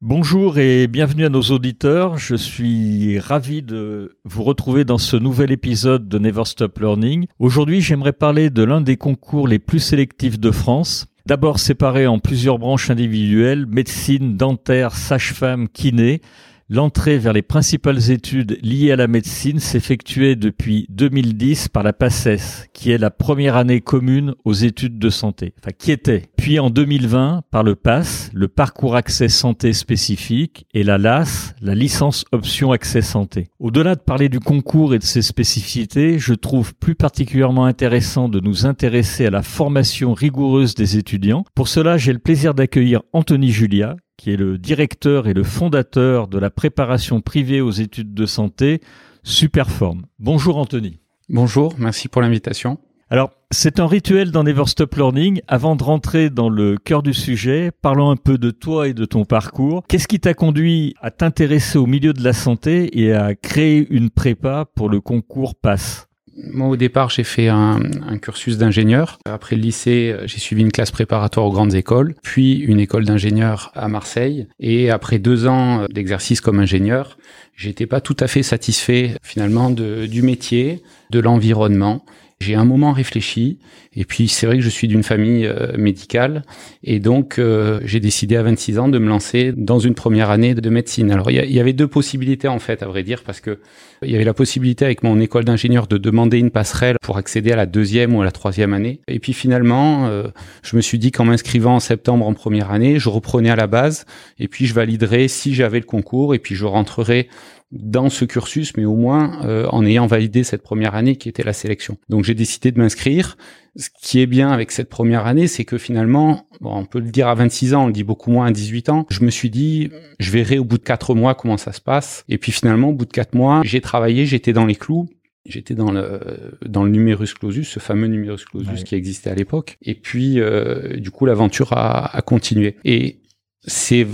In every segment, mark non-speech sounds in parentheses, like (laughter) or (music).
Bonjour et bienvenue à nos auditeurs. Je suis ravi de vous retrouver dans ce nouvel épisode de Never Stop Learning. Aujourd'hui, j'aimerais parler de l'un des concours les plus sélectifs de France. D'abord séparé en plusieurs branches individuelles, médecine, dentaire, sage-femme, kiné. L'entrée vers les principales études liées à la médecine s'effectuait depuis 2010 par la PACES, qui est la première année commune aux études de santé, enfin qui était. Puis en 2020 par le PASS, le parcours accès santé spécifique, et la LAS, la licence option accès santé. Au-delà de parler du concours et de ses spécificités, je trouve plus particulièrement intéressant de nous intéresser à la formation rigoureuse des étudiants. Pour cela, j'ai le plaisir d'accueillir Anthony Julia, qui est le directeur et le fondateur de la préparation privée aux études de santé Superform. Bonjour Anthony. Bonjour, merci pour l'invitation. Alors, c'est un rituel dans Never Stop Learning. Avant de rentrer dans le cœur du sujet, parlons un peu de toi et de ton parcours. Qu'est-ce qui t'a conduit à t'intéresser au milieu de la santé et à créer une prépa pour le concours PASS moi, au départ, j'ai fait un, un cursus d'ingénieur. Après le lycée, j'ai suivi une classe préparatoire aux grandes écoles, puis une école d'ingénieur à Marseille. Et après deux ans d'exercice comme ingénieur, j'étais pas tout à fait satisfait finalement de, du métier, de l'environnement. J'ai un moment réfléchi et puis c'est vrai que je suis d'une famille euh, médicale et donc euh, j'ai décidé à 26 ans de me lancer dans une première année de médecine. Alors il y, avait deux possibilités en fait à vrai dire parce que il y avait la possibilité avec mon école d'ingénieur de demander une passerelle pour accéder à la deuxième ou à la troisième année. Et puis finalement euh, je me suis dit qu'en m'inscrivant en septembre en première année, je reprenais à la base et puis je validerais si j'avais le concours et puis je rentrerais dans ce cursus, mais au moins euh, en ayant validé cette première année qui était la sélection. Donc j'ai décidé de m'inscrire. Ce qui est bien avec cette première année, c'est que finalement, bon, on peut le dire à 26 ans, on le dit beaucoup moins à 18 ans, je me suis dit, je verrai au bout de quatre mois comment ça se passe. Et puis finalement, au bout de quatre mois, j'ai travaillé, j'étais dans les clous. J'étais dans le dans le numerus clausus, ce fameux numerus clausus qui existait à l'époque. Et puis, euh, du coup, l'aventure a, a continué. Et c'est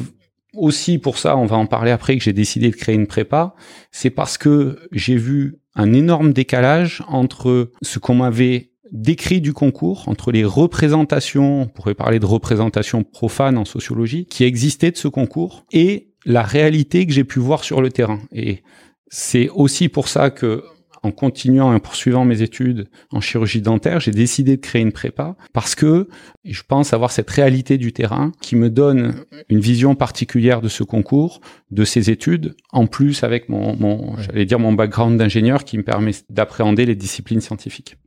aussi pour ça, on va en parler après, que j'ai décidé de créer une prépa, c'est parce que j'ai vu un énorme décalage entre ce qu'on m'avait décrit du concours, entre les représentations, on pourrait parler de représentations profanes en sociologie, qui existaient de ce concours, et la réalité que j'ai pu voir sur le terrain. Et c'est aussi pour ça que en continuant et en poursuivant mes études en chirurgie dentaire, j'ai décidé de créer une prépa parce que je pense avoir cette réalité du terrain qui me donne une vision particulière de ce concours, de ces études, en plus avec mon, mon j'allais dire mon background d'ingénieur qui me permet d'appréhender les disciplines scientifiques.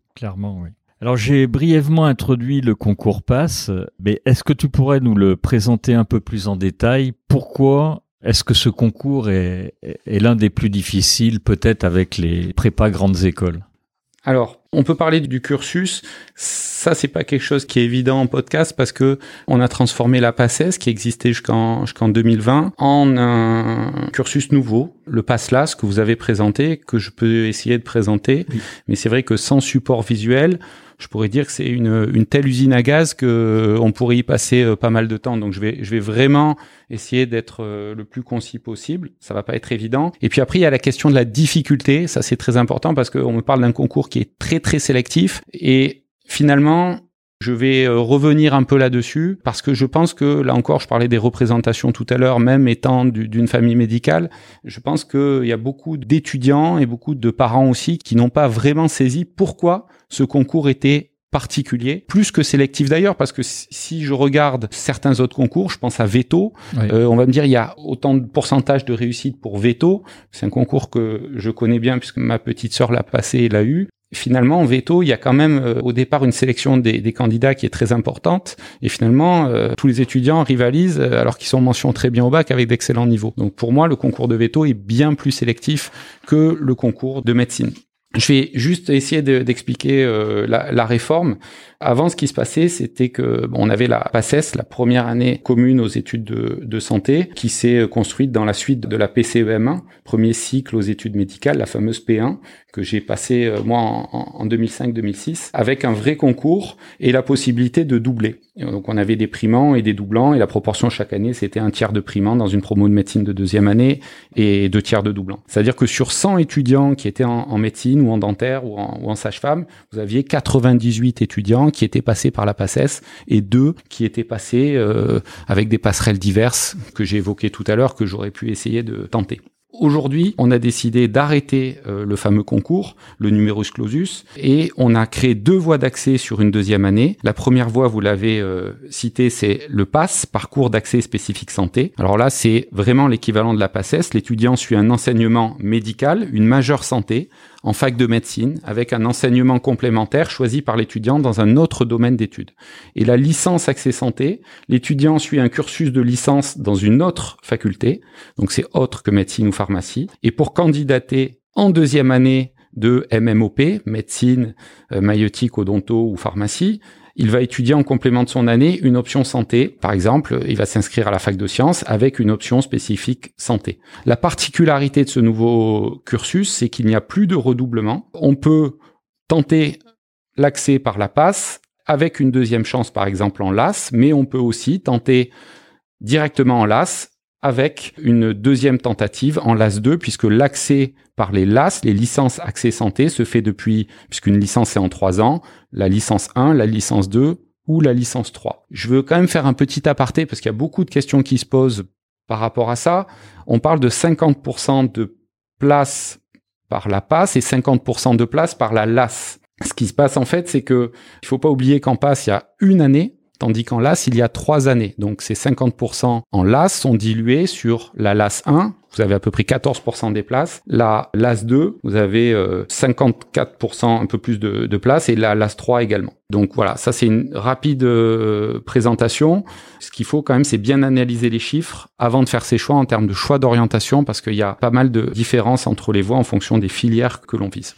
Alors j'ai brièvement introduit le concours PASS, mais est-ce que tu pourrais nous le présenter un peu plus en détail? Pourquoi est-ce que ce concours est, l'un des plus difficiles, peut-être avec les prépas grandes écoles? Alors, on peut parler du cursus. Ça, c'est pas quelque chose qui est évident en podcast parce que on a transformé la PACES, qui existait jusqu'en jusqu'en 2020, en un cursus nouveau, le PASSLAS que vous avez présenté, que je peux essayer de présenter. Mais c'est vrai que sans support visuel, je pourrais dire que c'est une, une telle usine à gaz que euh, on pourrait y passer euh, pas mal de temps. Donc je vais, je vais vraiment essayer d'être euh, le plus concis possible. Ça va pas être évident. Et puis après, il y a la question de la difficulté. Ça, c'est très important parce qu'on me parle d'un concours qui est très, très sélectif. Et finalement, je vais revenir un peu là-dessus parce que je pense que là encore, je parlais des représentations tout à l'heure, même étant d'une famille médicale, je pense qu'il y a beaucoup d'étudiants et beaucoup de parents aussi qui n'ont pas vraiment saisi pourquoi ce concours était particulier, plus que sélectif d'ailleurs, parce que si je regarde certains autres concours, je pense à Veto, euh, on va me dire il y a autant de pourcentage de réussite pour Veto, c'est un concours que je connais bien puisque ma petite sœur l'a passé et l'a eu. Finalement, en veto, il y a quand même euh, au départ une sélection des, candidats qui est très importante, et finalement, euh, tous les étudiants rivalisent alors qu'ils sont mention très bien au bac avec d'excellents niveaux. Donc pour moi, le concours de veto est bien plus sélectif que le concours de médecine. Je vais juste essayer d'expliquer euh, la, réforme. Avant, ce qui se passait, c'était que on avait la PACES, la première année commune aux études de, santé, qui s'est construite dans la suite de la PCEM1, premier cycle aux études médicales, la fameuse P1, que j'ai passé euh, moi en, en 2005-2006, avec un vrai concours et la possibilité de doubler. donc on avait des primants et des doublants, et la proportion chaque année, c'était un tiers de primants dans une promo de médecine de deuxième année et deux tiers de doublants. C'est-à-dire que sur 100 étudiants qui étaient en, en médecine ou en dentaire ou en, ou en sage-femme, vous aviez 98 étudiants qui étaient passés par la PACES et deux qui étaient passés euh, avec des passerelles diverses que j'ai évoquées tout à l'heure que j'aurais pu essayer de tenter. Aujourd'hui, on a décidé d'arrêter euh, le fameux concours, le numerus clausus, et on a créé deux voies d'accès sur une deuxième année. La première voie, vous l'avez euh, cité, c'est le PASS, parcours d'accès spécifique santé. Alors là, c'est vraiment l'équivalent de la PACES. L'étudiant suit un enseignement médical, une majeure santé, en fac de médecine avec un enseignement complémentaire choisi par l'étudiant dans un autre domaine d'études. Et la licence accès santé, l'étudiant suit un cursus de licence dans une autre faculté, donc c'est autre que médecine ou pharmacie. Et pour candidater en deuxième année de MMOP, médecine, euh, maïotique, odonto ou pharmacie, il va étudier en complément de son année une option santé. Par exemple, il va s'inscrire à la fac de sciences avec une option spécifique santé. La particularité de ce nouveau cursus, c'est qu'il n'y a plus de redoublement. On peut tenter l'accès par la passe avec une deuxième chance, par exemple en LAS, mais on peut aussi tenter directement en LAS avec une deuxième tentative en LAS 2, puisque l'accès par les LAS, les licences accès santé, se fait depuis, puisqu'une licence est en trois ans, la licence 1, la licence 2 ou la licence 3. Je veux quand même faire un petit aparté, parce qu'il y a beaucoup de questions qui se posent par rapport à ça. On parle de 50% de places par la PASS et 50% de places par la LAS. Ce qui se passe en fait, c'est que il faut pas oublier qu'en PASS, il y a une année Tandis qu'en LAS, il y a trois années. Donc ces 50% en LAS sont dilués sur la LAS 1, vous avez à peu près 14% des places. La LAS 2, vous avez 54%, euh, un peu plus de, places, et la LAS 3 également. Donc voilà, ça c'est une rapide euh, présentation. Ce qu'il faut quand même, c'est bien analyser les chiffres avant de faire ses choix en termes de choix d'orientation, parce qu'il y a pas mal de différences entre les voies en fonction des filières que l'on vise.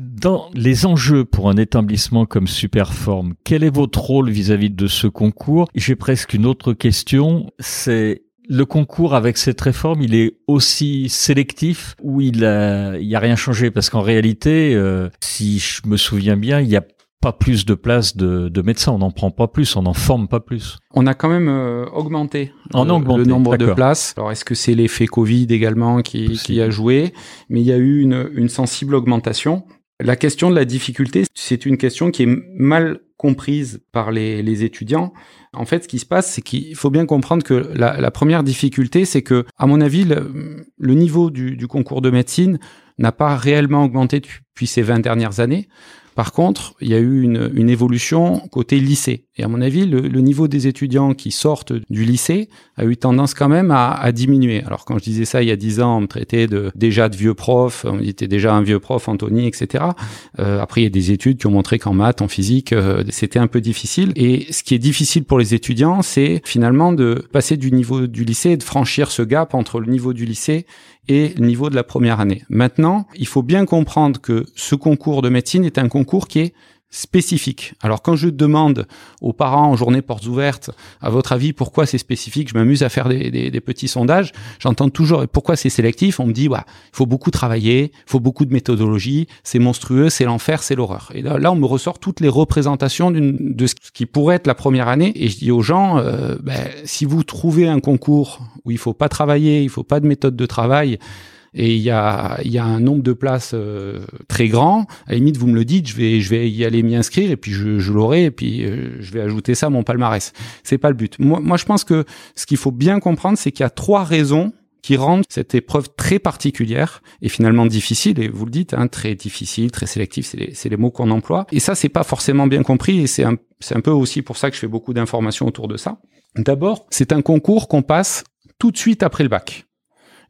Dans les enjeux pour un établissement comme Superform, quel est votre rôle vis-à-vis de ce concours? J'ai presque une autre question, c'est le concours avec cette réforme, il est aussi sélectif ou il a, il a rien changé? Parce qu'en réalité, euh, si je me souviens bien, il n'y a pas plus de places de, de médecins, on n'en prend pas plus, on n'en forme pas plus. On a quand même euh, augmenté, le, nombre de places. Alors est-ce que c'est l'effet Covid également qui, qui, a joué? Mais il y a eu une, une sensible augmentation. La question de la difficulté, c'est une question qui est mal comprise par les, étudiants. En fait, ce qui se passe, c'est qu'il faut bien comprendre que la, première difficulté, c'est que, à mon avis, le, niveau du, du, concours de médecine n'a pas réellement augmenté depuis ces 20 dernières années. Par contre, il y a eu une, une évolution côté lycée. Et à mon avis, le, le, niveau des étudiants qui sortent du lycée a eu tendance quand même à, à, diminuer. Alors quand je disais ça il y a dix ans, on me traitait de, déjà de vieux prof, on était déjà un vieux prof, Anthony, etc. Euh, après, il y a des études qui ont montré qu'en maths, en physique, euh, c'était un peu difficile. Et ce qui est difficile pour les étudiants, c'est finalement de passer du niveau du lycée et de franchir ce gap entre le niveau du lycée et niveau de la première année. Maintenant, il faut bien comprendre que ce concours de médecine est un concours qui est spécifique. Alors quand je demande aux parents en journée portes ouvertes, à votre avis, pourquoi c'est spécifique, je m'amuse à faire des, des, petits sondages, j'entends toujours pourquoi c'est sélectif, on me dit, ouais, il faut beaucoup travailler, il faut beaucoup de méthodologie, c'est monstrueux, c'est l'enfer, c'est l'horreur. Et là, là, on me ressort toutes les représentations de ce qui pourrait être la première année, et je dis aux gens, euh, ben, si vous trouvez un concours où il faut pas travailler, il faut pas de méthode de travail, et il y a, y a un nombre de places euh, très grand. À la limite, vous me le dites, je vais, je vais y aller m'y inscrire et puis je, je l'aurai et puis euh, je vais ajouter ça à mon palmarès. C'est pas le but. Moi, moi, je pense que ce qu'il faut bien comprendre, c'est qu'il y a trois raisons qui rendent cette épreuve très particulière et finalement difficile, et vous le dites, hein, très difficile, très sélectif, c'est les, les, mots qu'on emploie. Et ça, c'est pas forcément bien compris, et c'est un, un peu aussi pour ça que je fais beaucoup d'informations autour de ça. D'abord, c'est un concours qu'on passe tout de suite après le bac.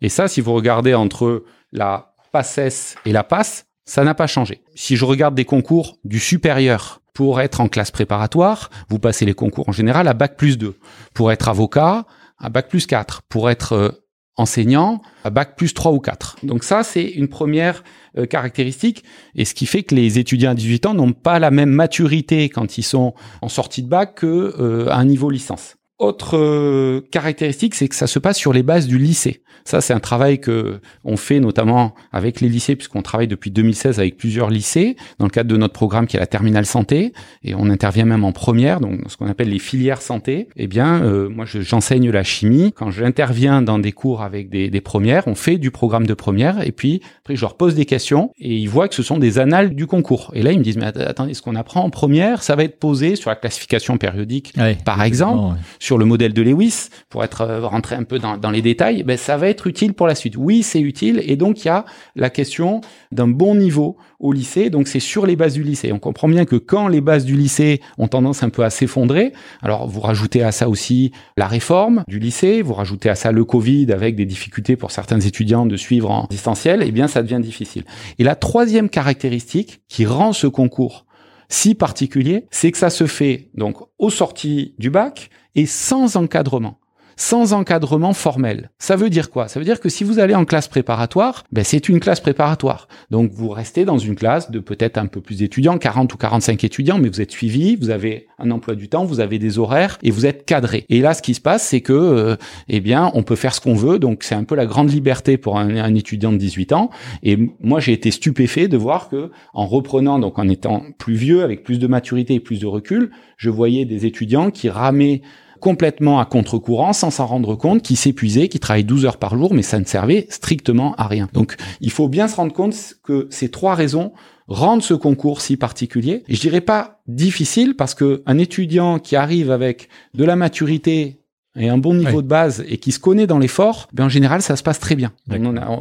Et ça, si vous regardez entre la PACES et la PASS, ça n'a pas changé. Si je regarde des concours du supérieur pour être en classe préparatoire, vous passez les concours en général à bac plus 2. Pour être avocat, à bac plus 4. Pour être euh, enseignants à bac plus 3 ou 4. Donc ça, c'est une première euh, caractéristique, et ce qui fait que les étudiants à 18 ans n'ont pas la même maturité quand ils sont en sortie de bac que euh, un niveau licence. Autre euh, caractéristique, c'est que ça se passe sur les bases du lycée. Ça, c'est un travail que on fait notamment avec les lycées, puisqu'on travaille depuis 2016 avec plusieurs lycées dans le cadre de notre programme qui est la terminale santé, et on intervient même en première, donc ce qu'on appelle les filières santé. Eh bien, euh, moi, j'enseigne la chimie. Quand j'interviens dans des cours avec des, des, premières, on fait du programme de première, et puis après, je leur pose des questions, et ils voient que ce sont des annales du concours. Et là, ils me disent, mais attendez, ce qu'on apprend en première, ça va être posé sur la classification périodique, par exemple sur le modèle de Lewis, pour être euh, rentré un peu dans, les détails, ben, ça va être utile pour la suite. Oui, c'est utile. Et donc, il y a la question d'un bon niveau au lycée. Donc, c'est sur les bases du lycée. On comprend bien que quand les bases du lycée ont tendance un peu à s'effondrer, alors vous rajoutez à ça aussi la réforme du lycée, vous rajoutez à ça le Covid avec des difficultés pour certains étudiants de suivre en distanciel, eh bien, ça devient difficile. Et la troisième caractéristique qui rend ce concours si particulier, c'est que ça se fait donc aux sorties du bac et sans encadrement sans encadrement formel. Ça veut dire quoi? Ça veut dire que si vous allez en classe préparatoire, ben c'est une classe préparatoire. Donc vous restez dans une classe de peut-être un peu plus d'étudiants, 40 ou 45 étudiants, mais vous êtes suivi, vous avez un emploi du temps, vous avez des horaires et vous êtes cadré. Et là, ce qui se passe, c'est que, euh, eh bien, on peut faire ce qu'on veut. Donc c'est un peu la grande liberté pour un, un étudiant de 18 ans. Et moi, j'ai été stupéfait de voir que, en reprenant, donc en étant plus vieux, avec plus de maturité et plus de recul, je voyais des étudiants qui ramaient complètement à contre-courant sans s'en rendre compte, qui s'épuisait, qui travaillait 12 heures par jour, mais ça ne servait strictement à rien. Donc il faut bien se rendre compte que ces trois raisons rendent ce concours si particulier. Et je dirais pas difficile parce que un étudiant qui arrive avec de la maturité et un bon niveau de base et qui se connaît dans l'effort, ben en général ça se passe très bien.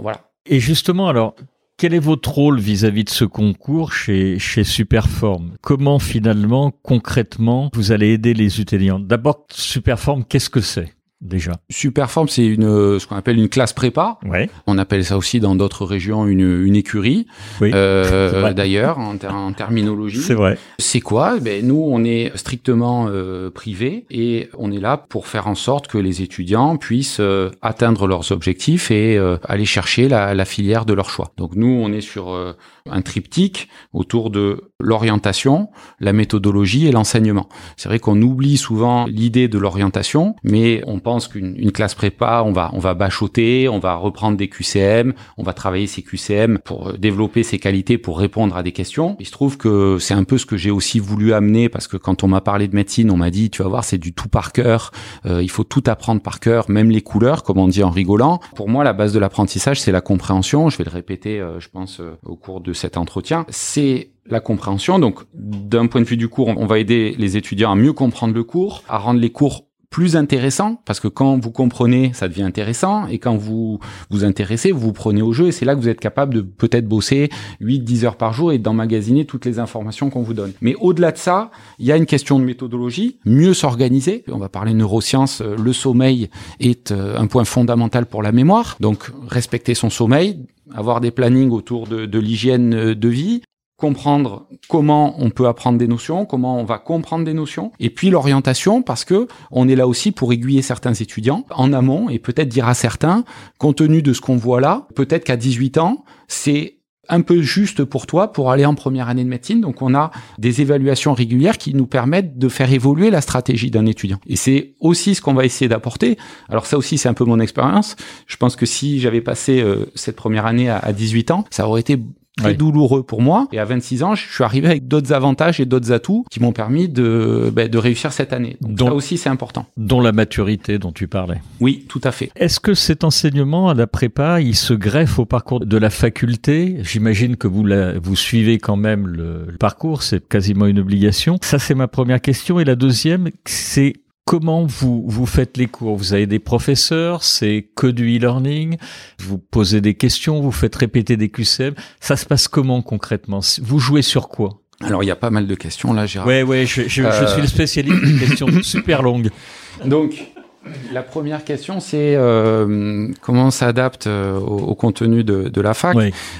voilà. Et justement, alors, quel est votre rôle vis-à-vis de ce concours chez, chez Superform? Comment finalement, concrètement, vous allez aider les étudiants D'abord, Superform, qu'est-ce que c'est? Déjà Superform, c'est une ce qu'on appelle une classe prépa. Ouais. On appelle ça aussi dans d'autres régions une, une écurie. Oui. Euh, (laughs) D'ailleurs, en, en, terminologie. C'est vrai. C'est quoi? Ben nous, on est strictement euh, privé et on est là pour faire en sorte que les étudiants puissent euh, atteindre leurs objectifs et euh, aller chercher la, la, filière de leur choix. Donc nous, on est sur un triptyque autour de l'orientation, la méthodologie et l'enseignement. C'est vrai qu'on oublie souvent l'idée de l'orientation, mais on pense qu'une classe prépa, on va on va bachoter, on va reprendre des QCM, on va travailler ces QCM pour développer ses qualités pour répondre à des questions. Il se trouve que c'est un peu ce que j'ai aussi voulu amener parce que quand on m'a parlé de médecine, on m'a dit tu vas voir c'est du tout par cœur, euh, il faut tout apprendre par cœur, même les couleurs comme on dit en rigolant. Pour moi la base de l'apprentissage c'est la compréhension. Je vais le répéter, euh, je pense euh, au cours de cet entretien. C'est la compréhension. Donc, d'un point de vue du cours, on va aider les étudiants à mieux comprendre le cours, à rendre les cours plus intéressants, parce que quand vous comprenez, ça devient intéressant, et quand vous vous intéressez, vous vous prenez au jeu, et c'est là que vous êtes capable de peut-être bosser 8-10 heures par jour et d'emmagasiner toutes les informations qu'on vous donne. Mais au-delà de ça, il y a une question de méthodologie, mieux s'organiser. On va parler neurosciences, le sommeil est euh, un point fondamental pour la mémoire, donc respecter son sommeil, avoir des plannings autour de, de l'hygiène de vie, comprendre comment on peut apprendre des notions, comment on va comprendre des notions, et puis l'orientation, parce que on est là aussi pour aiguiller certains étudiants en amont et peut-être dire à certains, compte tenu de ce qu'on voit là, peut-être qu'à 18 ans, c'est un peu juste pour toi pour aller en première année de médecine. Donc on a des évaluations régulières qui nous permettent de faire évoluer la stratégie d'un étudiant. Et c'est aussi ce qu'on va essayer d'apporter. Alors ça aussi c'est un peu mon expérience. Je pense que si j'avais passé euh, cette première année à, à 18 ans, ça aurait été très douloureux pour moi. Et à 26 ans, je suis arrivé avec d'autres avantages et d'autres atouts qui m'ont permis de, ben, de réussir cette année. Donc dont, ça aussi, c'est important. Dont la maturité dont tu parlais. Oui, tout à fait. Est-ce que cet enseignement à la prépa, il se greffe au parcours de la faculté? J'imagine que vous, la, vous suivez quand même le, le parcours, c'est quasiment une obligation. Ça, c'est ma première question. Et la deuxième, c'est comment vous, vous faites les cours? Vous avez des professeurs, c'est que du e-learning, vous posez des questions, vous faites répéter des QCM. Ça se passe comment concrètement? Vous jouez sur quoi? Alors il y a pas mal de questions là, Gérard. Ouais, ouais, je, je, euh... je suis le spécialiste des questions (coughs) super longues. Donc La première question, c'est euh, comment on s'adapte euh, au, contenu de, de la fac?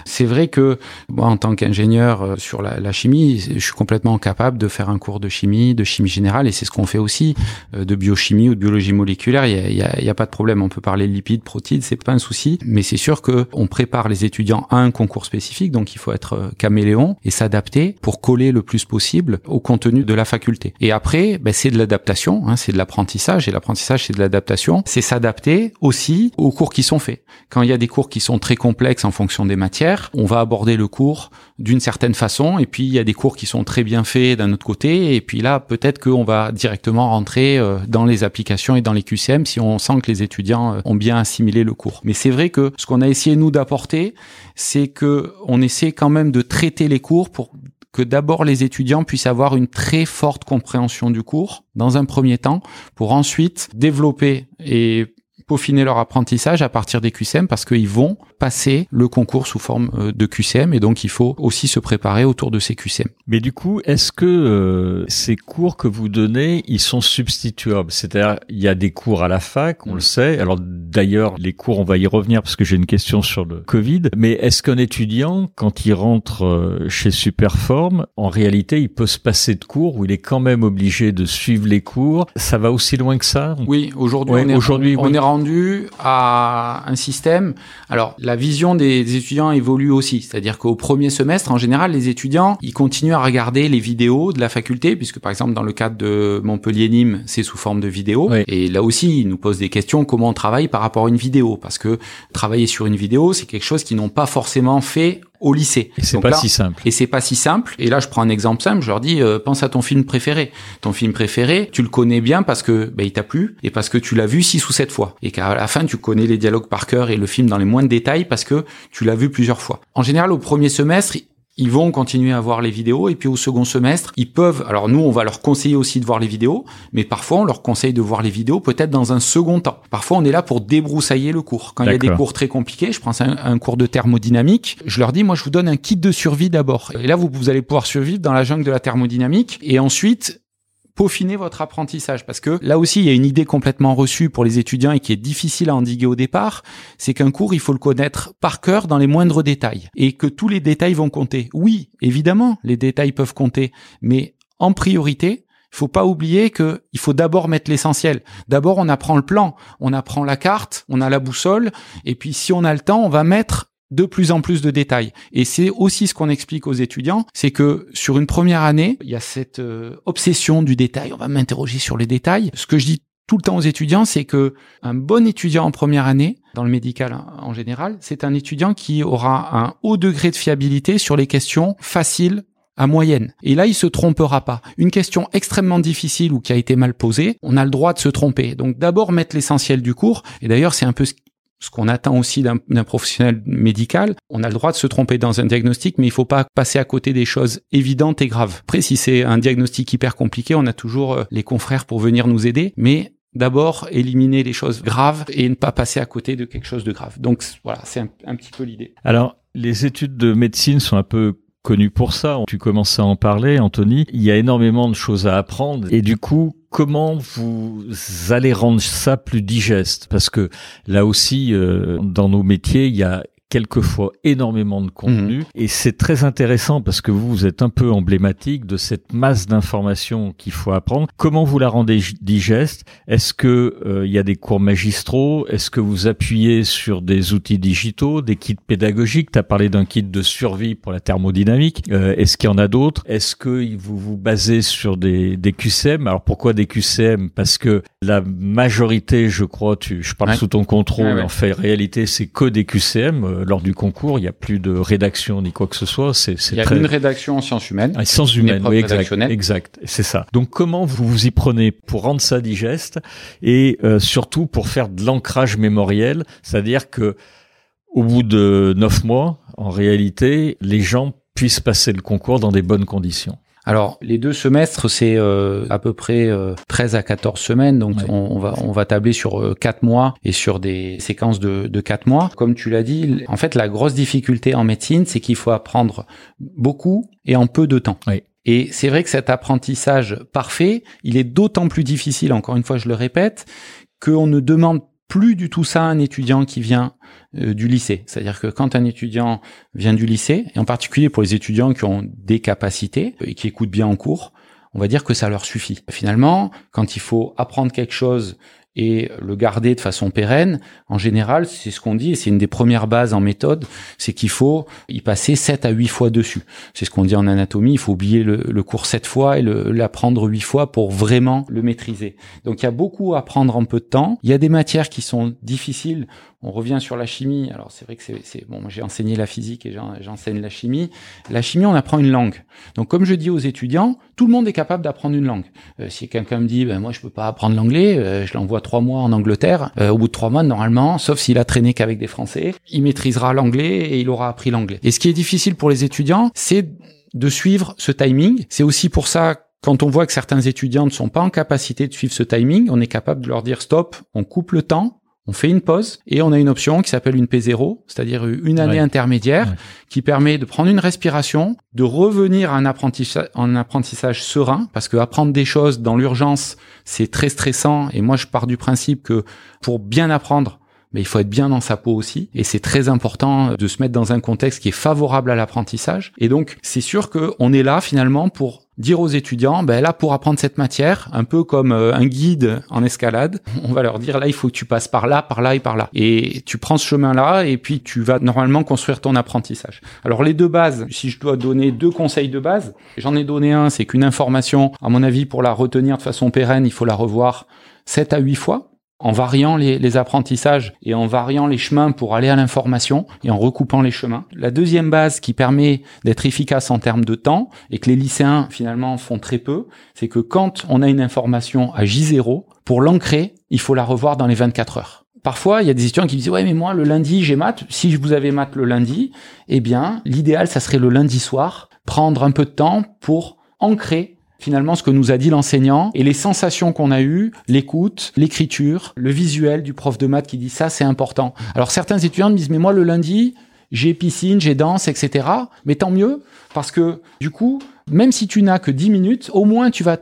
C'est vrai que moi, en tant qu'ingénieur euh, sur la, la, chimie, je suis complètement capable de faire un cours de chimie, de chimie générale, et c'est ce qu'on fait aussi, euh, de biochimie ou de biologie moléculaire. Il y a, y, a, y a, pas de problème. On peut parler de lipides, protides, c'est pas un souci. Mais c'est sûr que on prépare les étudiants à un concours spécifique, donc il faut être caméléon et s'adapter pour coller le plus possible au contenu de la faculté. Et après, ben, c'est de l'adaptation, hein, c'est de l'apprentissage, et l'apprentissage c'est de l'adaptation, c'est s'adapter aussi aux cours qui sont faits. Quand il y a des cours qui sont très complexes en fonction des matières, on va aborder le cours d'une certaine façon, et puis il y a des cours qui sont très bien faits d'un autre côté, et puis là peut-être qu'on va directement rentrer euh, dans les applications et dans les QCM si on sent que les étudiants euh, ont bien assimilé le cours. Mais c'est vrai que ce qu'on a essayé nous d'apporter, c'est que on essaie quand même de traiter les cours pour que d'abord les étudiants puissent avoir une très forte compréhension du cours dans un premier temps pour ensuite développer et peaufiner leur apprentissage à partir des QCM parce qu'ils vont passer le concours sous forme euh, de QCM et donc il faut aussi se préparer autour de ces QCM. Mais du coup, est-ce que euh, ces cours que vous donnez, ils sont substituables? C'est-à-dire, il y a des cours à la fac, on le sait. Alors d'ailleurs, les cours, on va y revenir parce que j'ai une question sur le Covid. Mais est-ce qu'un étudiant, quand il rentre euh, chez Superform, en réalité, il peut se passer de cours ou il est quand même obligé de suivre les cours? Ça va aussi loin que ça? Oui, aujourd'hui, on, est, aujourd'hui, on est rendu à un système. Alors la vision des étudiants évolue aussi. C'est-à-dire qu'au premier semestre, en général, les étudiants, ils continuent à regarder les vidéos de la faculté, puisque par exemple, dans le cadre de Montpellier-Nîmes, c'est sous forme de vidéo. Et là aussi, ils nous posent des questions, comment on travaille par rapport à une vidéo? Parce que travailler sur une vidéo, c'est quelque chose qu'ils n'ont pas forcément fait au lycée. Et c'est pas si simple. Et c'est pas si simple. Et là, je prends un exemple simple. Je leur dis, euh, pense à ton film préféré. Ton film préféré, tu le connais bien parce que bah, il t'a plu et parce que tu l'as vu six ou sept fois. Et qu'à la fin, tu connais les dialogues par cœur et le film dans les moindres détails parce que tu l'as vu plusieurs fois. En général, au premier semestre, ils vont continuer à voir les vidéos et puis au second semestre, ils peuvent, alors nous on va leur conseiller aussi de voir les vidéos, mais parfois on leur conseille de voir les vidéos peut-être dans un second temps. Parfois on est là pour débroussailler le cours. Quand il y a des cours très compliqués, je prends un, un, cours de thermodynamique, je leur dis moi je vous donne un kit de survie d'abord. Et là vous, vous allez pouvoir survivre dans la jungle de la thermodynamique et ensuite peaufiner votre apprentissage. Parce que là aussi il y a une idée complètement reçue pour les étudiants et qui est difficile à endiguer au départ, c'est qu'un cours il faut le connaître par cœur dans les moindres détails et que tous les détails vont compter. Oui, évidemment, les détails peuvent compter, mais en priorité, il faut pas oublier que il faut d'abord mettre l'essentiel. D'abord, on apprend le plan, on apprend la carte, on a la boussole, et puis si on a le temps, on va mettre de plus en plus de détails. Et c'est aussi ce qu'on explique aux étudiants, c'est que sur une première année, il y a cette euh, obsession du détail. On va m'interroger sur les détails. Ce que je dis tout le temps aux étudiants, c'est que un bon étudiant en première année, dans le médical en général, c'est un étudiant qui aura un haut degré de fiabilité sur les questions faciles à moyenne. Et là, il se trompera pas. Une question extrêmement difficile ou qui a été mal posée, on a le droit de se tromper. Donc d'abord mettre l'essentiel du cours. Et d'ailleurs, c'est un peu ce qu'on attend aussi d'un professionnel médical. On a le droit de se tromper dans un diagnostic, mais il faut pas passer à côté des choses évidentes et graves. Après, si c'est un diagnostic hyper compliqué, on a toujours euh, les confrères pour venir nous aider, mais d'abord éliminer les choses graves et ne pas passer à côté de quelque chose de grave. Donc voilà, c'est un, un petit peu l'idée. Alors, les études de médecine sont un peu connues pour ça. Tu commences à en parler, Anthony. Il y a énormément de choses à apprendre et du coup, comment vous allez rendre ça plus digeste? Parce que là aussi, euh, dans nos métiers, il y a quelquefois énormément de contenu. Mhm. Et c'est très intéressant parce que vous, vous êtes un peu emblématique de cette masse d'informations qu'il faut apprendre. Comment vous la rendez digeste? Est-ce que euh, il y a des cours magistraux? Est-ce que vous appuyez sur des outils digitaux, des kits pédagogiques? Tu as parlé d'un kit de survie pour la thermodynamique. Euh, Est-ce qu'il y en a d'autres? Est-ce que vous vous basez sur des, des QCM Alors pourquoi des QCM Parce que la majorité, je crois, tu, je parle sous ton contrôle, en fait, réalité, c'est que des QCM euh, lors du concours, il n'y a plus de rédaction ni quoi que ce soit. C'est, il y a une rédaction en sciences humaines. Ah, sciences humaines, oui, exact, exact, c'est ça. Donc comment vous vous y prenez pour rendre ça digeste et euh, surtout pour faire de l'ancrage mémoriel, c'est-à-dire que au bout de neuf mois, en réalité, les gens puissent passer le concours dans des bonnes conditions? Alors, les deux semestres, c'est euh, à peu près 13 euh, à 14 semaines, donc on, va on va tabler sur euh, 4 mois et sur des séquences de, de 4 mois. Comme tu l'as dit, en fait, la grosse difficulté en médecine, c'est qu'il faut apprendre beaucoup et en peu de temps. Et c'est vrai que cet apprentissage parfait, il est d'autant plus difficile, encore une fois, je le répète, qu'on ne demande plus du tout ça un étudiant qui vient euh, du lycée. C'est-à-dire que quand un étudiant vient du lycée, et en particulier pour les étudiants qui ont des capacités et qui écoutent bien en cours, on va dire que ça leur suffit. Finalement, quand il faut apprendre quelque chose et le garder de façon pérenne, en général, c'est ce qu'on dit, et c'est une des premières bases en méthode, c'est qu'il faut y passer 7 à 8 fois dessus. C'est ce qu'on dit en anatomie, il faut oublier le, cours 7 fois et l'apprendre 8 fois pour vraiment le maîtriser. Donc il y a beaucoup à apprendre en peu de temps. Il y a des matières qui sont difficiles on revient sur la chimie. Alors c'est vrai que c'est bon, j'ai enseigné la physique et j'enseigne la chimie. La chimie, on apprend une langue. Donc comme je dis aux étudiants, tout le monde est capable d'apprendre une langue. Euh, si quelqu'un me dit, ben moi je peux pas apprendre l'anglais, euh, je l'envoie trois mois en Angleterre. Euh, au bout de trois mois, normalement, sauf s'il a traîné qu'avec des Français, il maîtrisera l'anglais et il aura appris l'anglais. Et ce qui est difficile pour les étudiants, c'est de suivre ce timing. C'est aussi pour ça quand on voit que certains étudiants ne sont pas en capacité de suivre ce timing, on est capable de leur dire stop, on coupe le temps, on fait une pause et on a une option qui s'appelle une P0, c'est-à-dire une année intermédiaire qui permet de prendre une respiration, de revenir à un apprentissage, un apprentissage serein parce que apprendre des choses dans l'urgence, c'est très stressant et moi je pars du principe que pour bien apprendre, mais il faut être bien dans sa peau aussi. Et c'est très important de se mettre dans un contexte qui est favorable à l'apprentissage. Et donc, c'est sûr qu'on est là finalement pour dire aux étudiants, ben là pour apprendre cette matière, un peu comme euh, un guide en escalade, (laughs) on va leur dire là il faut que tu passes par là, par là et par là. Et tu prends ce chemin-là et puis tu vas normalement construire ton apprentissage. Alors les deux bases, si je dois donner deux conseils de base, j'en ai donné un, c'est qu'une information, à mon avis, pour la retenir de façon pérenne, il faut la revoir 7 à 8 fois en variant les, apprentissages et en variant les chemins pour aller à l'information et en recoupant les chemins. La deuxième base qui permet d'être efficace en termes de temps et que les lycéens finalement font très peu, c'est que quand on a une information à J0, pour l'ancrer, il faut la revoir dans les 24 heures. Parfois, il y a des étudiants qui disent ouais mais moi le lundi j'ai maths. Si vous avez maths le lundi, eh bien l'idéal ça serait le lundi soir prendre un peu de temps pour ancrer finalement ce que nous a dit l'enseignant et les sensations qu'on a eues, l'écoute, l'écriture, le visuel du prof de maths qui dit ça, c'est important. Alors certains étudiants me disent mais moi le lundi, j'ai piscine, j'ai danse, etc. Mais tant mieux, parce que du coup, même si tu n'as que 10 minutes, au moins tu vas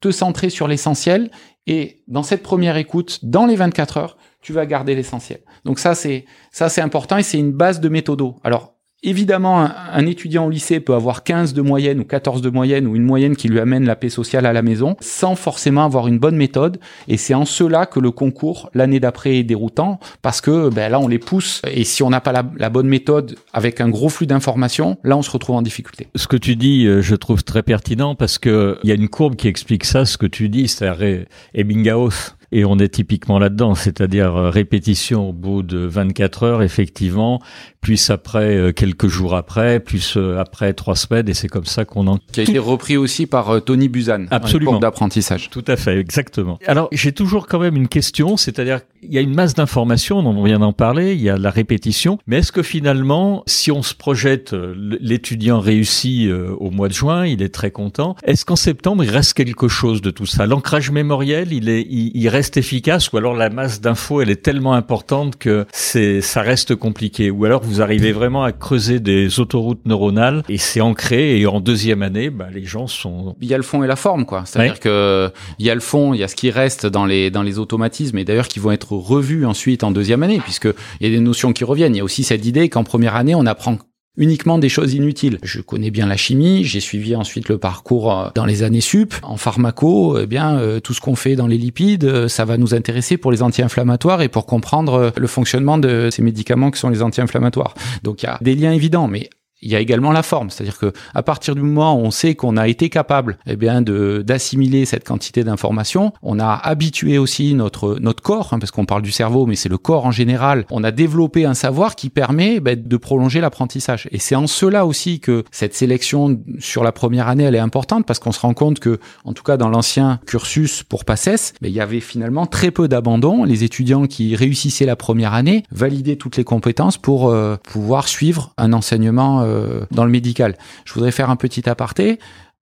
te centrer sur l'essentiel et dans cette première écoute, dans les 24 heures, tu vas garder l'essentiel. Donc ça c'est ça c'est important et c'est une base de méthodo. Alors Évidemment, un, étudiant au lycée peut avoir 15 de moyenne ou 14 de moyenne ou une moyenne qui lui amène la paix sociale à la maison sans forcément avoir une bonne méthode. Et c'est en cela que le concours l'année d'après est déroutant parce que ben, là, on les pousse. Et si on n'a pas la, bonne méthode avec un gros flux d'informations, là, on se retrouve en difficulté. Ce que tu dis, euh, je trouve très pertinent parce que il y a une courbe qui explique ça, ce que tu dis, c'est-à-dire Ebbinghaus et on est typiquement là-dedans, c'est-à-dire euh, répétition au bout de 24 heures, effectivement, plus après euh, quelques jours après, plus euh, après trois semaines, et c'est comme ça qu'on en... Qui a été repris aussi par Tony Buzan, absolument d'apprentissage. Tout à fait, exactement. Alors j'ai toujours quand même une question, c'est-à-dire il y a une masse d'informations, on vient d'en parler, il y a la répétition, mais est-ce que finalement, si on se projette, l'étudiant réussit au mois de juin, il est très content, est-ce qu'en septembre il reste quelque chose de tout ça? L'ancrage mémoriel, il est, il, il reste efficace ou alors la masse d'infos elle est tellement importante que c'est ça reste compliqué. Ou alors vous arrivez vraiment à creuser des autoroutes neuronales et c'est ancré et en deuxième année bah, les gens sont il y a le fond et la forme quoi. C'est-à-dire que il y a le fond il y a ce qui reste dans les dans les automatismes et d'ailleurs qui vont être revus ensuite en deuxième année puisque il y a des notions qui reviennent. Il y a aussi cette idée qu'en première année on apprend uniquement des choses inutiles. Je connais bien la chimie, j'ai suivi ensuite le parcours euh, dans les années sup. En pharmaco, eh bien, euh, tout ce qu'on fait dans les lipides, euh, ça va nous intéresser pour les anti-inflammatoires et pour comprendre le fonctionnement de ces médicaments qui sont les anti-inflammatoires. Donc il y a des liens évidents, mais il y a également la forme, c'est-à-dire que à partir du moment où on sait qu'on a été capable, eh bien, de d'assimiler cette quantité d'informations, on a habitué aussi notre notre corps, hein, parce qu'on parle du cerveau, mais c'est le corps en général. On a développé un savoir qui permet eh ben, de prolonger l'apprentissage. Et c'est en cela aussi que cette sélection sur la première année, elle est importante, parce qu'on se rend compte que, en tout cas dans l'ancien cursus pour PACES, ben, il y avait finalement très peu d'abandon. Les étudiants qui réussissaient la première année validaient toutes les compétences pour euh, pouvoir suivre un enseignement euh, dans le médical. Je voudrais faire un petit aparté.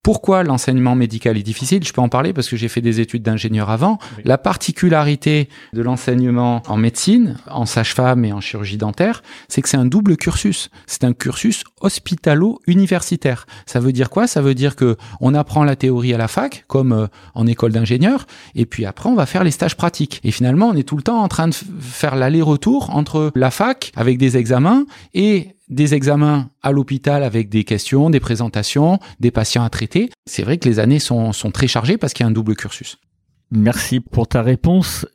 Pourquoi l'enseignement médical est difficile? Je peux en parler parce que j'ai fait des études d'ingénieur avant. La particularité de l'enseignement en médecine, en sage-femme et en chirurgie dentaire, c'est que c'est un double cursus. C'est un cursus hospitalo-universitaire. Ça veut dire quoi? Ça veut dire que on apprend la théorie à la fac, comme euh, en école d'ingénieur, et puis après on va faire les stages pratiques. Et finalement, on est tout le temps en train de faire l'aller-retour entre la fac avec des examens et des examens à l'hôpital avec des questions, des présentations, des patients à traiter. C'est vrai que les années sont, sont très chargées parce qu'il y a un double cursus. Merci pour ta réponse.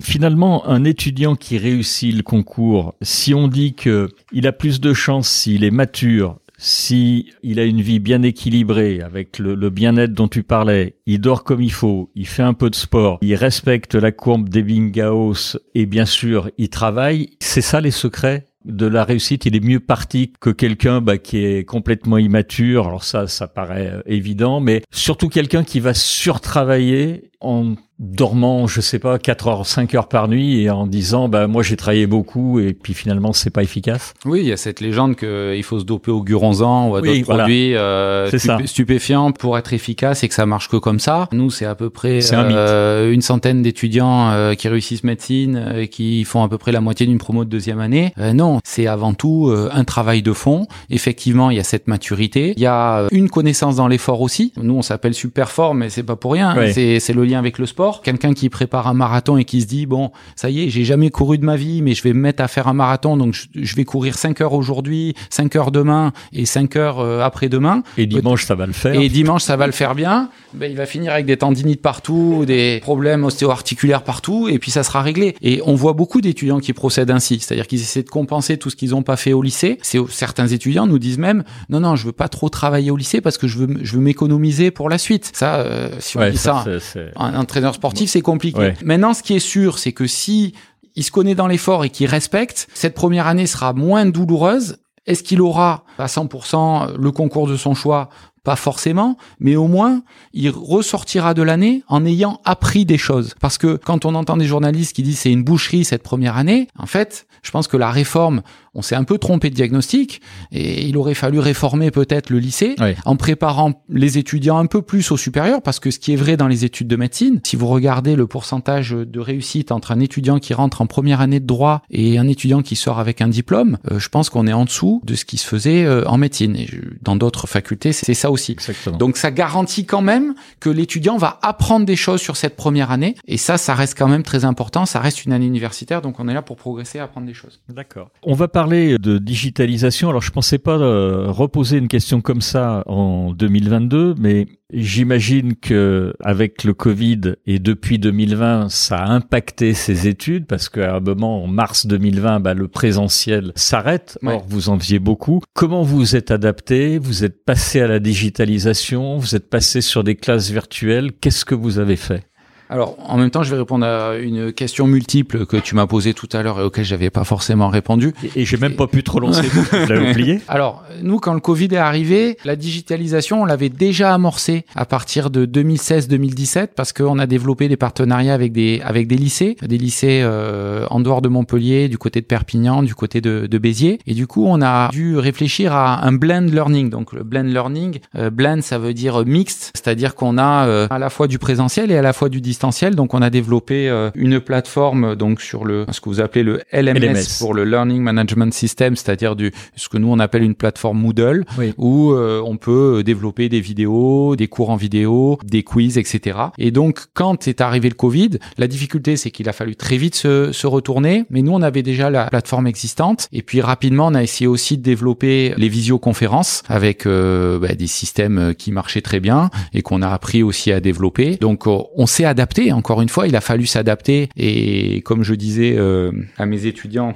Finalement, un étudiant qui réussit le concours, si on dit que il a plus de chances s'il est mature, si il a une vie bien équilibrée avec le, le bien-être dont tu parlais, il dort comme il faut, il fait un peu de sport, il respecte la courbe des Bingaos et bien sûr il travaille, c'est ça les secrets? De la réussite, il est mieux parti que quelqu'un bah, qui est complètement immature. Alors ça, ça paraît euh, évident, mais surtout quelqu'un qui va surtravailler en dormant, je sais pas, 4 heures, 5 heures par nuit et en disant, bah, moi j'ai travaillé beaucoup et puis finalement c'est pas efficace. Oui, il y a cette légende qu'il faut se doper au guronzan ou à d'autres produits euh, stupéfiants pour être efficace et que ça marche que comme ça. Nous, c'est à peu près euh, une centaine d'étudiants euh, qui réussissent médecine et qui font à peu près la moitié d'une promo de deuxième année. non, c'est avant tout un travail de fond. Effectivement, il y a cette maturité. Il y a une connaissance dans l'effort aussi. Nous, on s'appelle super fort, mais c'est pas pour rien. C'est le lien avec le sport quelqu'un qui prépare un marathon et qui se dit bon, ça y est, j'ai jamais couru de ma vie, mais je vais me mettre à faire un marathon, donc je, vais courir 5 heures aujourd'hui, 5 heures demain et 5 heures euh, après-demain. Et dimanche ça va le faire. Et dimanche ça va le faire bien. Ben, il va finir avec des tendinites partout, des problèmes ostéo-articulaires partout, et puis ça sera réglé. Et on voit beaucoup d'étudiants qui procèdent ainsi, c'est-à-dire qu'ils essaient de compenser tout ce qu'ils n'ont pas fait au lycée. C'est certains étudiants nous disent même non non, je veux pas trop travailler au lycée parce que je veux je veux m'économiser pour la suite. Ça, euh, si on dit ça, un entraîneur sportif, c'est compliqué. Maintenant, ce qui est sûr, c'est que si il se connaît dans l'effort et qu'il respecte, cette première année sera moins douloureuse. Est-ce qu'il aura à 100% le concours de son choix? Pas forcément, mais au moins, il ressortira de l'année en ayant appris des choses. Parce que quand on entend des journalistes qui disent c'est une boucherie cette première année, en fait, je pense que la réforme, on s'est un peu trompé de diagnostic et il aurait fallu réformer peut-être le lycée en préparant les étudiants un peu plus au supérieur parce que ce qui est vrai dans les études de médecine, si vous regardez le pourcentage de réussite entre un étudiant qui rentre en première année de droit et un étudiant qui sort avec un diplôme, euh, je pense qu'on est en dessous de ce qui se faisait euh, en médecine. Et dans d'autres facultés, c'est ça aussi. Donc ça garantit quand même que l'étudiant va apprendre des choses sur cette première année et ça, ça reste quand même très important. Ça reste une année universitaire, donc on est là pour progresser, apprendre des choses. D'accord. On va parler de digitalisation. Alors, je pensais pas euh, reposer une question comme ça en 2022, mais j'imagine que avec le Covid et depuis 2020, ça a impacté ces études parce qu'à un moment, en mars 2020, bah, le présentiel s'arrête. Or, vous en faisiez beaucoup. Comment vous êtes adapté? Vous êtes passé à la digitalisation? Vous êtes passé sur des classes virtuelles? Qu'est-ce que vous avez fait? Alors, en même temps, je vais répondre à une question multiple que tu m'as posée tout à l'heure et auquel j'avais pas forcément répondu. Et, j'ai même pas pu trop lancer, je l'avais oublié. (laughs) Alors, nous, quand le Covid est arrivé, la digitalisation, on l'avait déjà amorcée à partir de 2016-2017 parce qu'on a développé des partenariats avec des avec des lycées, des lycées euh, en dehors de Montpellier, du côté de Perpignan, du côté de, de, Béziers. Et du coup, on a dû réfléchir à un blend learning. Donc, le blend learning, euh, blend, ça veut dire mixte, c'est-à-dire qu'on a euh, à la fois du présentiel et à la fois du donc on a développé euh, une plateforme donc sur le ce que vous appelez le LMS, pour le Learning Management System, c'est-à-dire du ce que nous on appelle une plateforme Moodle où euh, on peut développer des vidéos, des cours en vidéo, des quiz, etc. Et donc quand est arrivé le Covid, la difficulté c'est qu'il a fallu très vite se, se retourner, mais nous on avait déjà la plateforme existante. Et puis rapidement on a essayé aussi de développer les visioconférences avec euh, bah, des systèmes qui marchaient très bien et qu'on a appris aussi à développer. Donc on s'est adapté encore une fois, il a fallu s'adapter. Et comme je disais euh, à mes étudiants,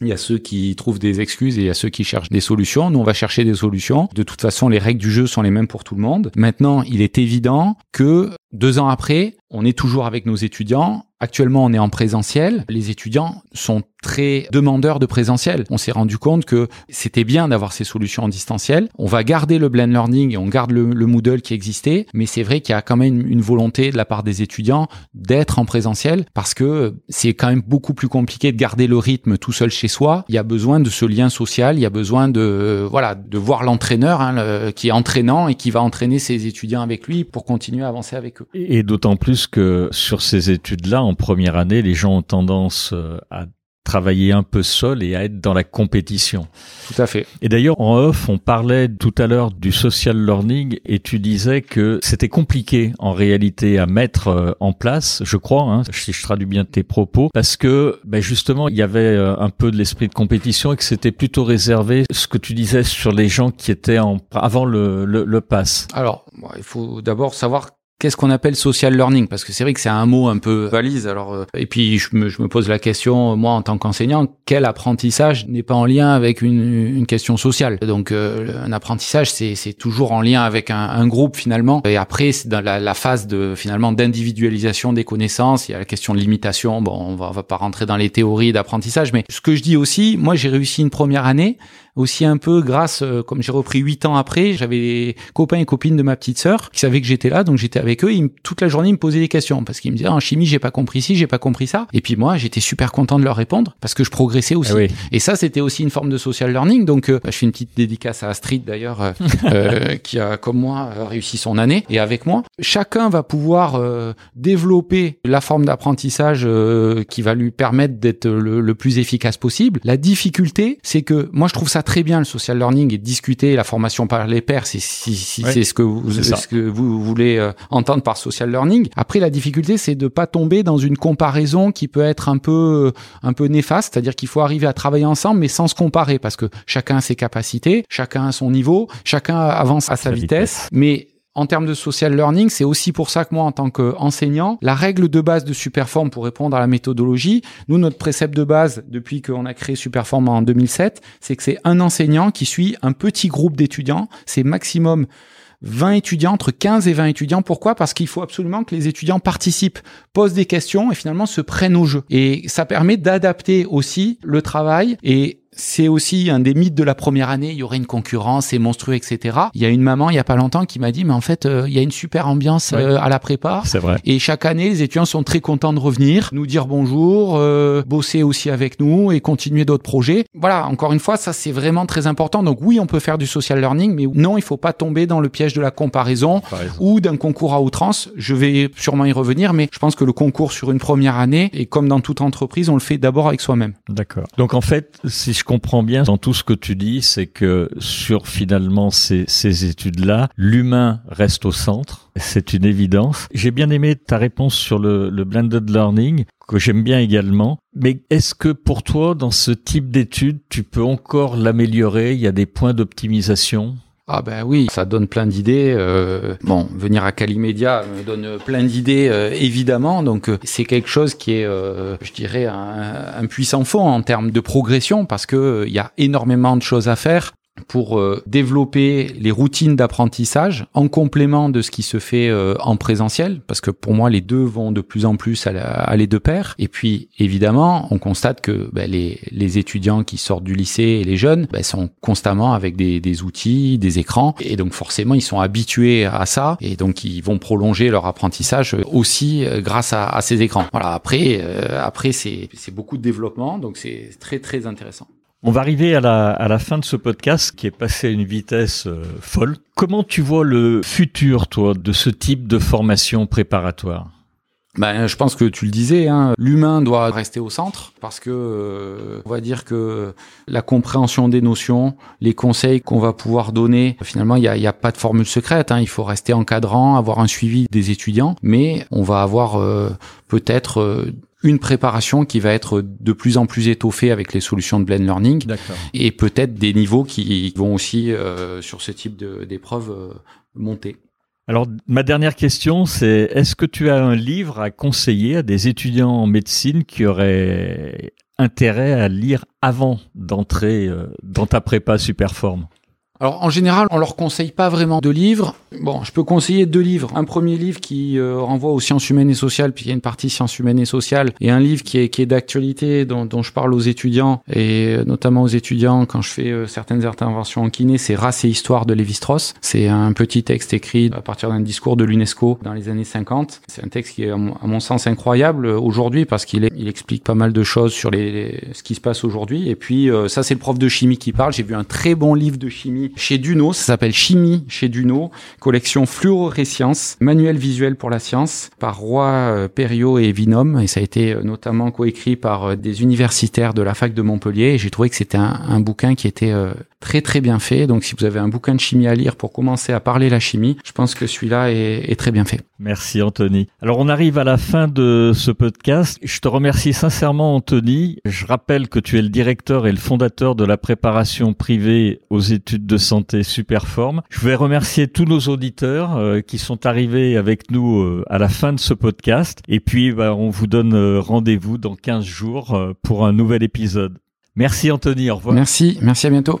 il y a ceux qui trouvent des excuses et il y a ceux qui cherchent des solutions. Nous, on va chercher des solutions. De toute façon, les règles du jeu sont les mêmes pour tout le monde. Maintenant, il est évident que deux ans après, on est toujours avec nos étudiants. Actuellement, on est en présentiel. Les étudiants sont très demandeurs de présentiel. On s'est rendu compte que c'était bien d'avoir ces solutions en distanciel. On va garder le blend learning et on garde le, le Moodle qui existait, mais c'est vrai qu'il y a quand même une volonté de la part des étudiants d'être en présentiel parce que c'est quand même beaucoup plus compliqué de garder le rythme tout seul chez soi. Il y a besoin de ce lien social, il y a besoin de voilà de voir l'entraîneur hein, qui est entraînant et qui va entraîner ses étudiants avec lui pour continuer à avancer avec eux. Et d'autant plus que sur ces études-là, en première année, les gens ont tendance euh, à travailler un peu seul et à être dans la compétition. Tout à fait. Et d'ailleurs, en off, on parlait tout à l'heure du social learning et tu disais que c'était compliqué en réalité à mettre euh, en place, je crois, hein, si je traduis bien tes propos, parce que ben justement, il y avait euh, un peu de l'esprit de compétition et que c'était plutôt réservé, ce que tu disais sur les gens qui étaient en, avant le, le, le pass. Alors, il faut d'abord savoir Qu'est-ce qu'on appelle social learning? Parce que c'est vrai que c'est un mot un peu valise. Alors, euh, et puis je me, je me, pose la question, moi en tant qu'enseignant, quel apprentissage n'est pas en lien avec une, une question sociale? Donc, euh, un apprentissage, c'est toujours en lien avec un, un, groupe finalement. Et après, c'est dans la, la, phase de finalement d'individualisation des connaissances. Il y a la question de limitation. Bon, on va, on va pas rentrer dans les théories d'apprentissage, mais ce que je dis aussi, moi j'ai réussi une première année aussi un peu grâce, euh, comme j'ai repris huit ans après, j'avais des copains et copines de ma petite sœur qui savaient que j'étais là, donc j'étais avec eux. Ils, toute la journée, ils me posaient des questions parce qu'ils me disaient en chimie, j'ai pas compris ci, j'ai pas compris ça. Et puis moi, j'étais super content de leur répondre parce que je progressais aussi. Ah et ça, c'était aussi une forme de social learning. Donc, euh, bah, je fais une petite dédicace à Astrid d'ailleurs, euh, (laughs) euh, qui a comme moi réussi son année et avec moi. Chacun va pouvoir développer la forme d'apprentissage qui va lui permettre d'être le, le plus efficace possible. La difficulté, c'est que moi, je trouve ça très bien le social learning et discuter la formation par les pairs si, si, si c'est ce que vous ce que vous voulez euh, entendre par social learning. Après la difficulté c'est de pas tomber dans une comparaison qui peut être un peu un peu néfaste, c'est-à-dire qu'il faut arriver à travailler ensemble mais sans se comparer parce que chacun a ses capacités, chacun a son niveau, chacun avance à sa vitesse, vitesse. mais en termes de social learning, c'est aussi pour ça que moi, en tant qu'enseignant, la règle de base de Superform pour répondre à la méthodologie, nous, notre précepte de base, depuis qu'on a créé Superform en 2007, c'est que c'est un enseignant qui suit un petit groupe d'étudiants. C'est maximum 20 étudiants, entre 15 et 20 étudiants. Pourquoi? Parce qu'il faut absolument que les étudiants participent, posent des questions et finalement se prennent au jeu. Et ça permet d'adapter aussi le travail et c'est aussi un des mythes de la première année. Il y aurait une concurrence, c'est monstrueux, etc. Il y a une maman il y a pas longtemps qui m'a dit, mais en fait, euh, il y a une super ambiance euh, à la prépa. C'est vrai. Et chaque année, les étudiants sont très contents de revenir, nous dire bonjour, euh, bosser aussi avec nous et continuer d'autres projets. Voilà. Encore une fois, ça c'est vraiment très important. Donc oui, on peut faire du social learning, mais non, il faut pas tomber dans le piège de la comparaison, comparaison. ou d'un concours à outrance. Je vais sûrement y revenir, mais je pense que le concours sur une première année, et comme dans toute entreprise, on le fait d'abord avec soi-même. D'accord. Donc en fait, si je je comprends bien dans tout ce que tu dis, c'est que sur finalement ces, études-là, l'humain reste au centre. C'est une évidence. J'ai bien aimé ta réponse sur le, le blended learning que j'aime bien également. Mais est-ce que pour toi, dans ce type d'études, tu peux encore l'améliorer? Il y a des points d'optimisation? Ah ben oui, ça donne plein d'idées. Euh, bon, venir à Calimedia me donne plein d'idées, euh, évidemment. Donc euh, c'est quelque chose qui est, euh, je dirais, un, un, puissant fond en termes de progression parce que il y a énormément de choses à faire pour euh, développer les routines d'apprentissage en complément de ce qui se fait euh, en présentiel, parce que pour moi les deux vont de plus en plus aller de pair. Et puis évidemment, on constate que ben, les, les, étudiants qui sortent du lycée et les jeunes ben, sont constamment avec des, des, outils, des écrans, et donc forcément ils sont habitués à ça, et donc ils vont prolonger leur apprentissage aussi euh, grâce à, à, ces écrans. Voilà. Après, euh, après c'est beaucoup de développement, donc c'est très très intéressant. On va arriver à la, à la fin de ce podcast qui est passé à une vitesse euh, folle. Comment tu vois le futur, toi, de ce type de formation préparatoire? Ben, je pense que tu le disais, hein, l'humain doit rester au centre parce que euh, on va dire que la compréhension des notions, les conseils qu'on va pouvoir donner, finalement, il n'y a, y a, pas de formule secrète. Hein, il faut rester encadrant, avoir un suivi des étudiants, mais on va avoir euh, peut-être euh, une préparation qui va être de plus en plus étoffée avec les solutions de blend learning. Et peut-être des niveaux qui vont aussi euh, sur ce type d'épreuves euh, monter. Alors, ma dernière question, c'est est-ce que tu as un livre à conseiller à des étudiants en médecine qui auraient intérêt à lire avant d'entrer euh, dans ta prépa Superform? Alors en général, on leur conseille pas vraiment de livres. Bon, je peux conseiller deux livres. Un premier livre qui euh, renvoie aux sciences humaines et sociales, puis il y a une partie sciences humaines et sociales, et un livre qui est, qui est d'actualité, dont, dont, je parle aux étudiants, et euh, notamment aux étudiants quand je fais euh, certaines interventions en kiné, c'est Race et histoire de Lévi-Strauss. C'est un petit texte écrit à partir d'un discours de l'UNESCO dans les années 50. C'est un texte qui est à mon, sens incroyable aujourd'hui parce qu'il il explique pas mal de choses sur les, ce qui se passe aujourd'hui. Et puis ça, c'est le prof de chimie qui parle. J'ai vu un très bon livre de chimie chez Duno. Ça s'appelle Chimie chez Duno, collection fluorescience, manuel visuel pour la science, par Roy euh, Perriot et Vinom. Et ça a été euh, notamment coécrit par euh, des universitaires de la fac de Montpellier. Et j'ai trouvé que c'était un, un, bouquin qui était très très bien fait. Donc si vous avez un bouquin de chimie à lire pour commencer à parler la chimie, je pense que celui-là est, est, très bien fait. Merci Anthony. Alors on arrive à la fin de ce podcast. Je te remercie sincèrement Anthony. Je rappelle que tu es le directeur et le fondateur de la préparation privée aux études de santé Superform. Je vais remercier tous nos auditeurs euh, qui sont arrivés avec nous euh, à la fin de ce podcast. Et puis bah, on vous donne euh, rendez-vous dans 15 jours pour un nouvel épisode. Merci Anthony, au revoir. Merci, merci à bientôt.